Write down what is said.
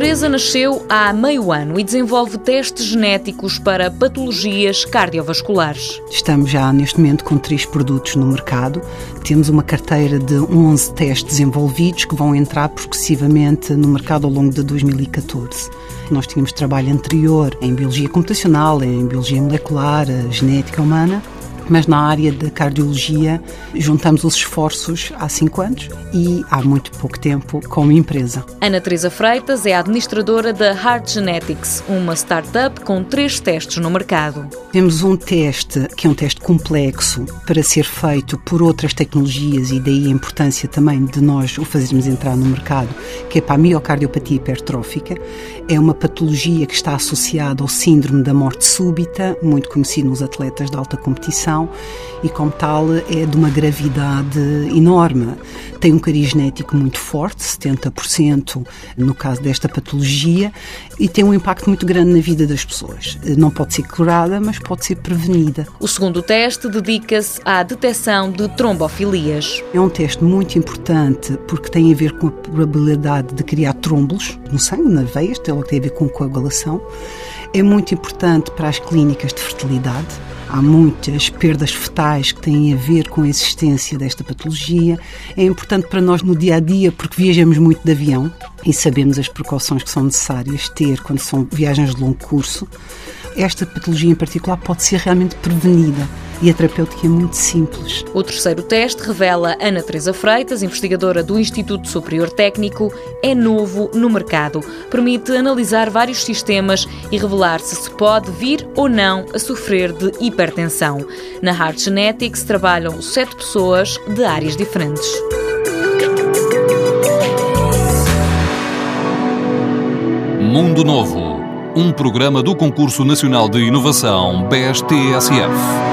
Teresa nasceu há meio ano e desenvolve testes genéticos para patologias cardiovasculares. Estamos já neste momento com três produtos no mercado. Temos uma carteira de 11 testes desenvolvidos que vão entrar progressivamente no mercado ao longo de 2014. Nós tínhamos trabalho anterior em biologia computacional, em biologia molecular, genética humana mas na área da cardiologia juntamos os esforços há cinco anos e há muito pouco tempo como empresa. Ana Teresa Freitas é administradora da Heart Genetics, uma startup com três testes no mercado. Temos um teste que é um teste complexo para ser feito por outras tecnologias e daí a importância também de nós o fazermos entrar no mercado, que é para a miocardiopatia hipertrófica. É uma patologia que está associada ao síndrome da morte súbita, muito conhecido nos atletas de alta competição e, como tal, é de uma gravidade enorme. Tem um cariz genético muito forte, 70% no caso desta patologia, e tem um impacto muito grande na vida das pessoas. Não pode ser curada, mas pode ser prevenida. O segundo teste dedica-se à detecção de trombofilias. É um teste muito importante porque tem a ver com a probabilidade de criar trombolos no sangue, nas veias, tem a ver com coagulação. É muito importante para as clínicas de fertilidade. Há muitas perdas fetais que têm a ver com a existência desta patologia. É importante para nós no dia a dia porque viajamos muito de avião e sabemos as precauções que são necessárias ter quando são viagens de longo curso. Esta patologia em particular pode ser realmente prevenida e a terapêutica é muito simples. O terceiro teste revela Ana Teresa Freitas, investigadora do Instituto Superior Técnico, é novo no mercado. Permite analisar vários sistemas e revelar se se pode vir ou não a sofrer de hipertensão. Na Heart Genetics trabalham sete pessoas de áreas diferentes. Mundo Novo um programa do Concurso Nacional de Inovação BSTSF.